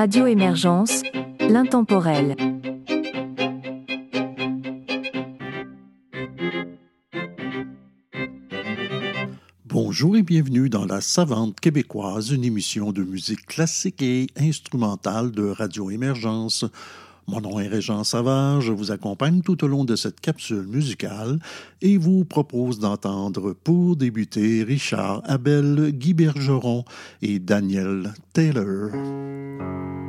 Radio Émergence, l'intemporel. Bonjour et bienvenue dans La Savante québécoise, une émission de musique classique et instrumentale de Radio Émergence. Mon nom est Régent Savard, je vous accompagne tout au long de cette capsule musicale et vous propose d'entendre pour débuter Richard Abel, Guy Bergeron et Daniel Taylor.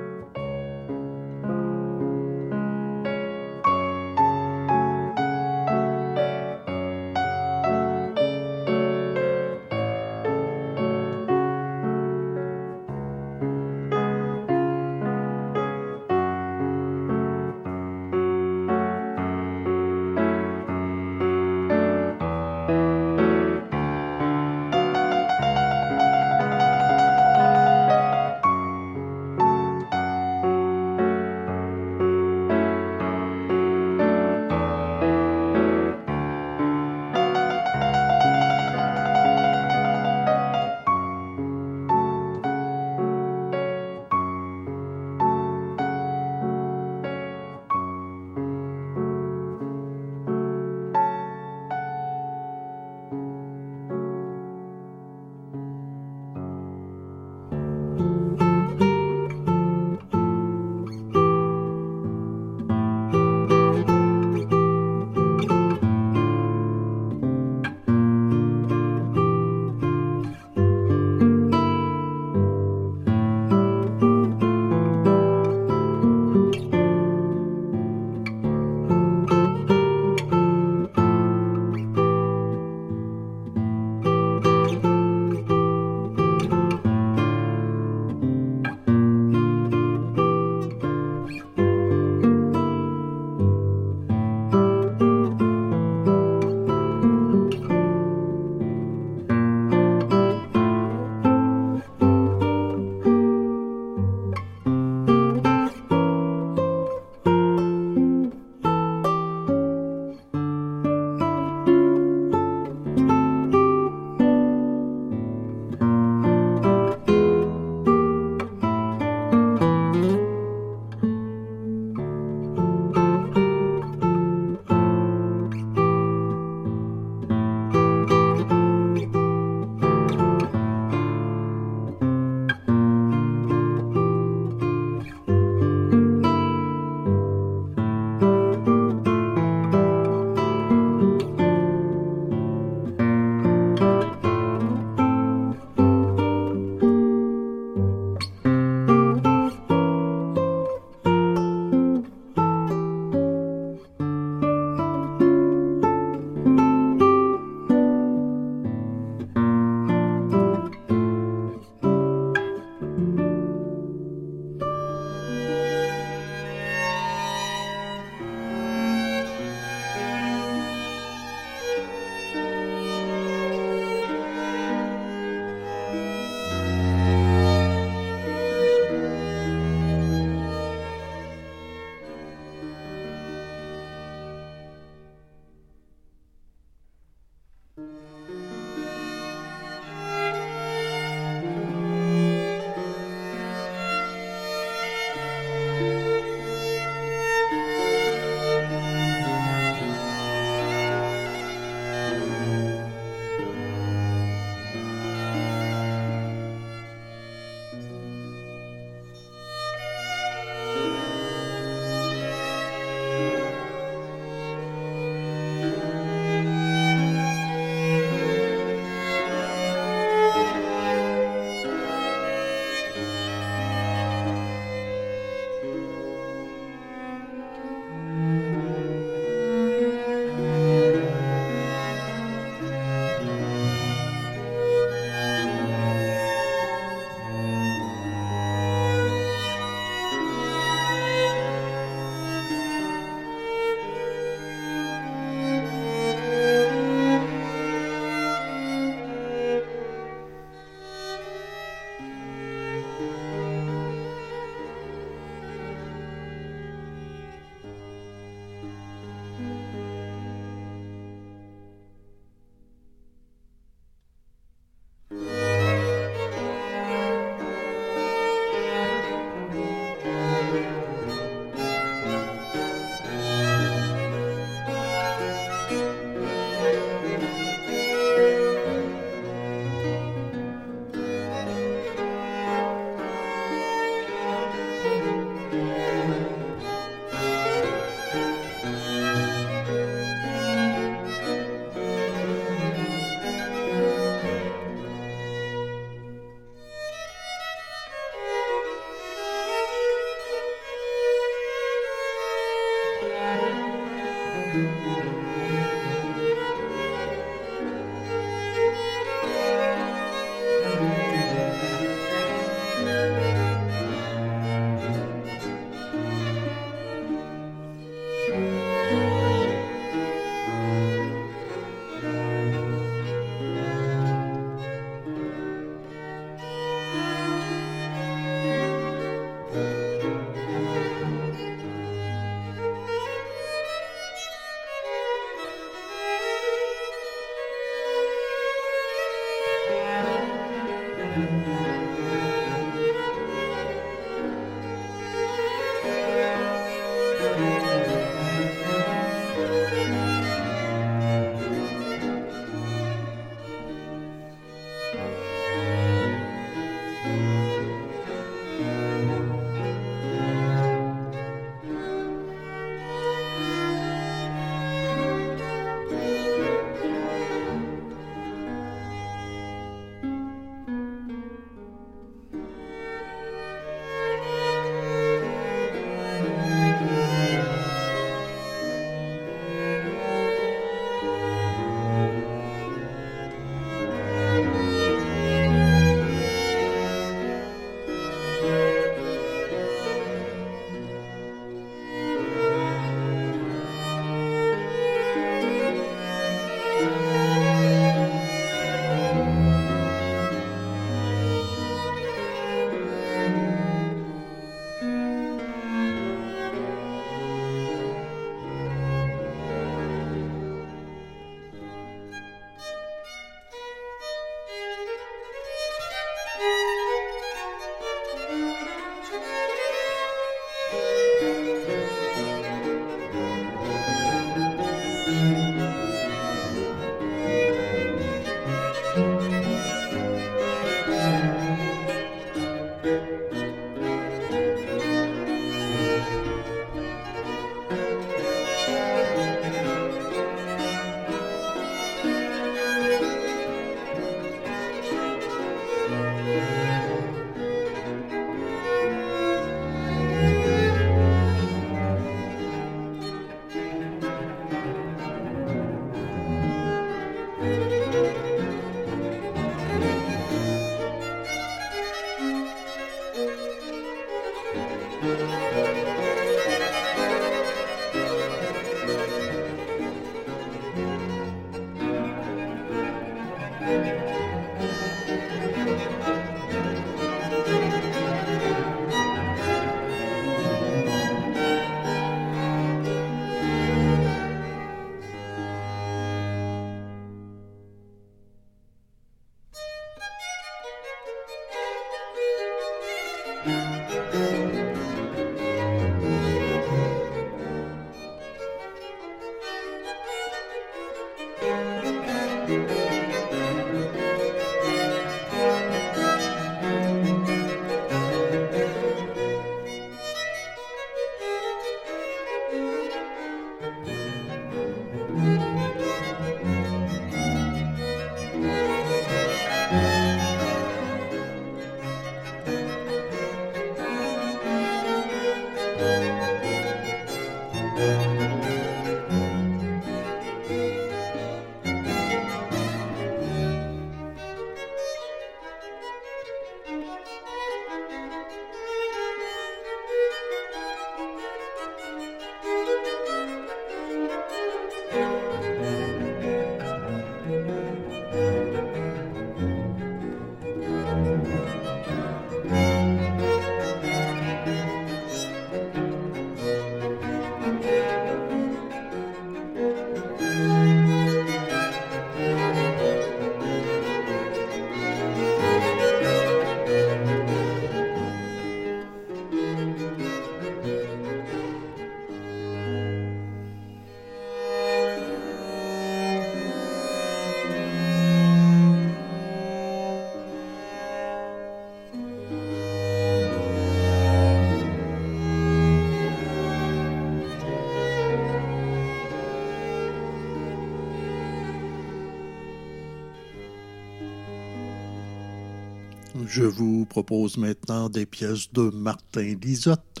Je vous propose maintenant des pièces de Martin Lisotte,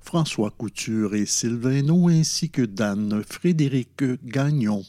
François Couture et Sylvain ainsi que d'Anne Frédéric Gagnon.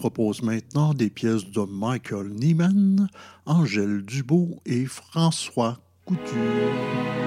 Propose maintenant des pièces de Michael Nyman, Angèle Dubois et François Couture.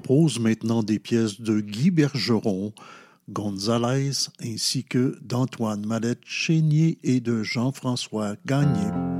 Propose maintenant des pièces de Guy Bergeron, Gonzalez, ainsi que d'Antoine Mallette Chénier et de Jean-François Gagné.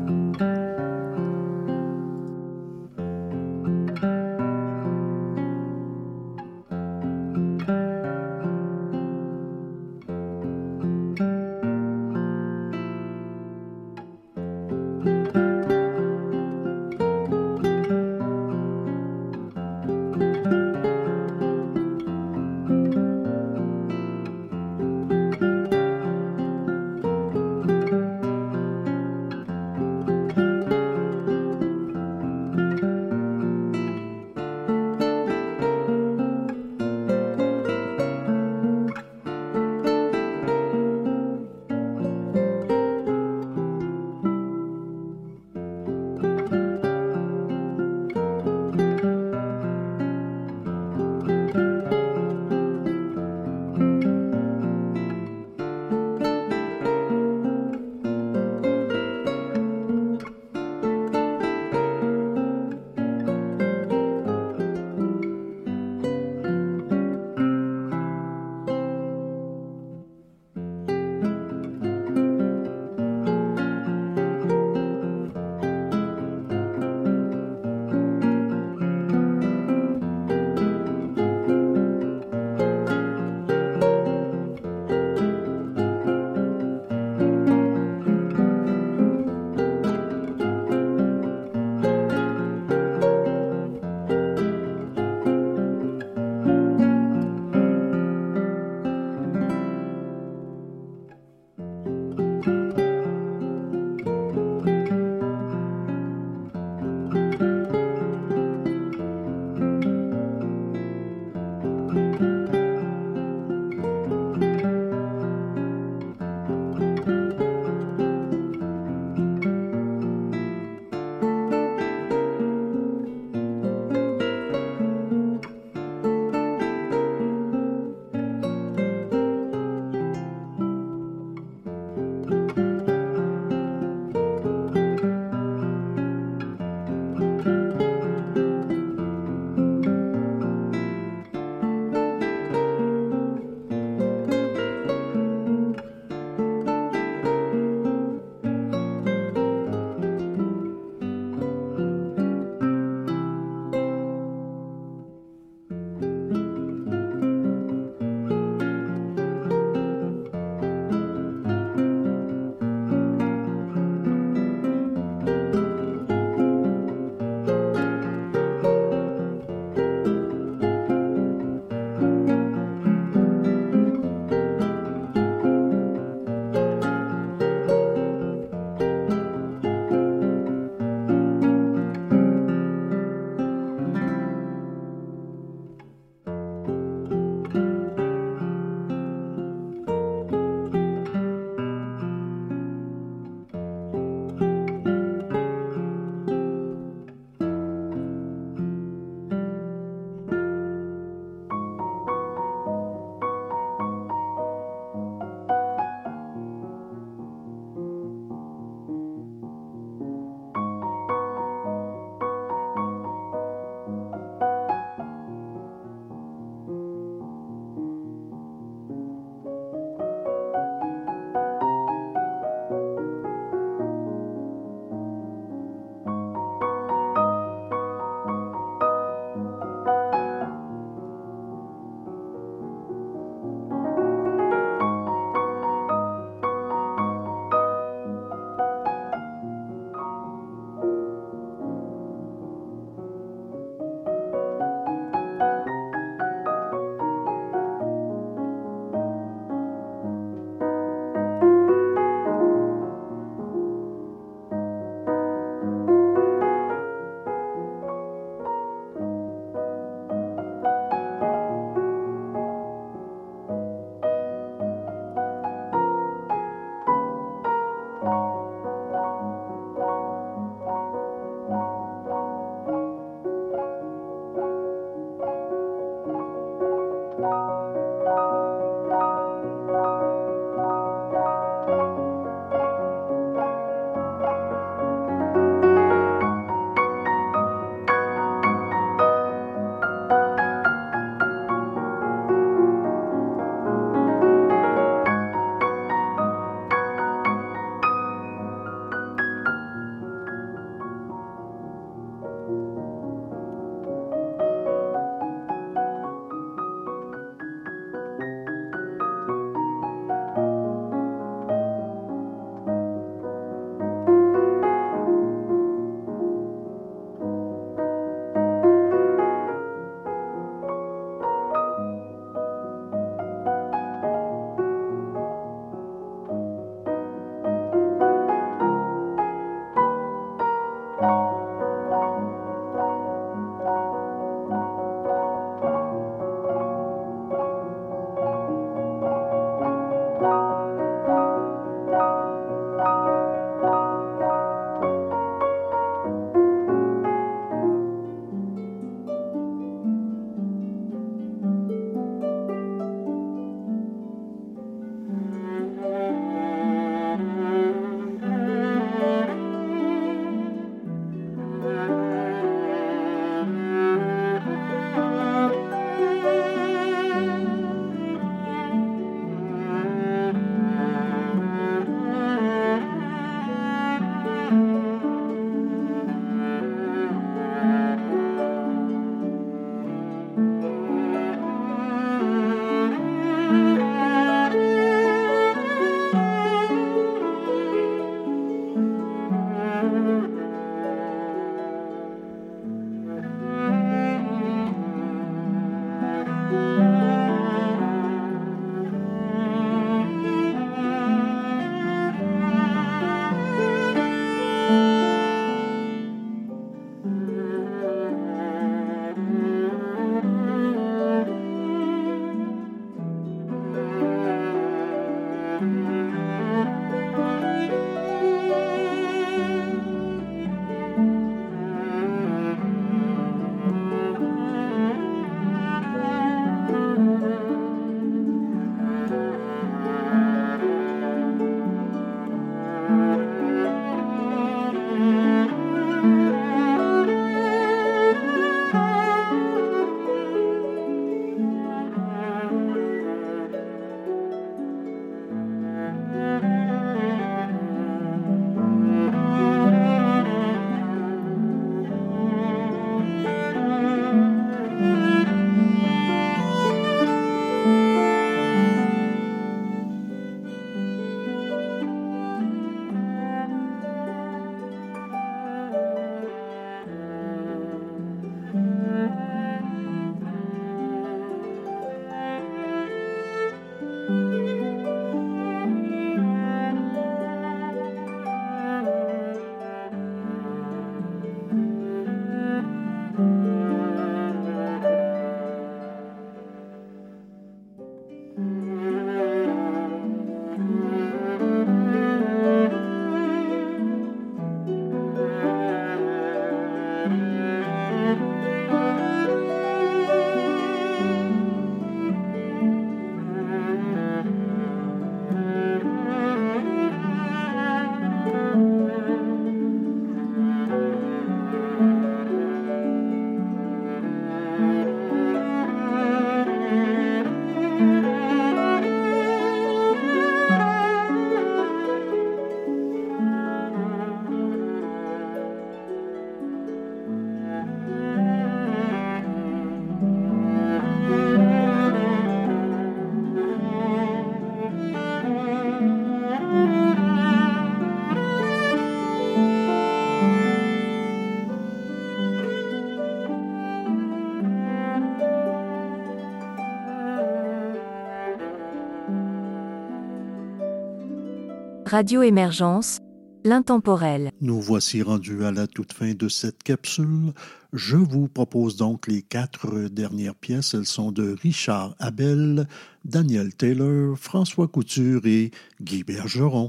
Radio Émergence, l'intemporel. Nous voici rendus à la toute fin de cette capsule. Je vous propose donc les quatre dernières pièces. Elles sont de Richard Abel, Daniel Taylor, François Couture et Guy Bergeron.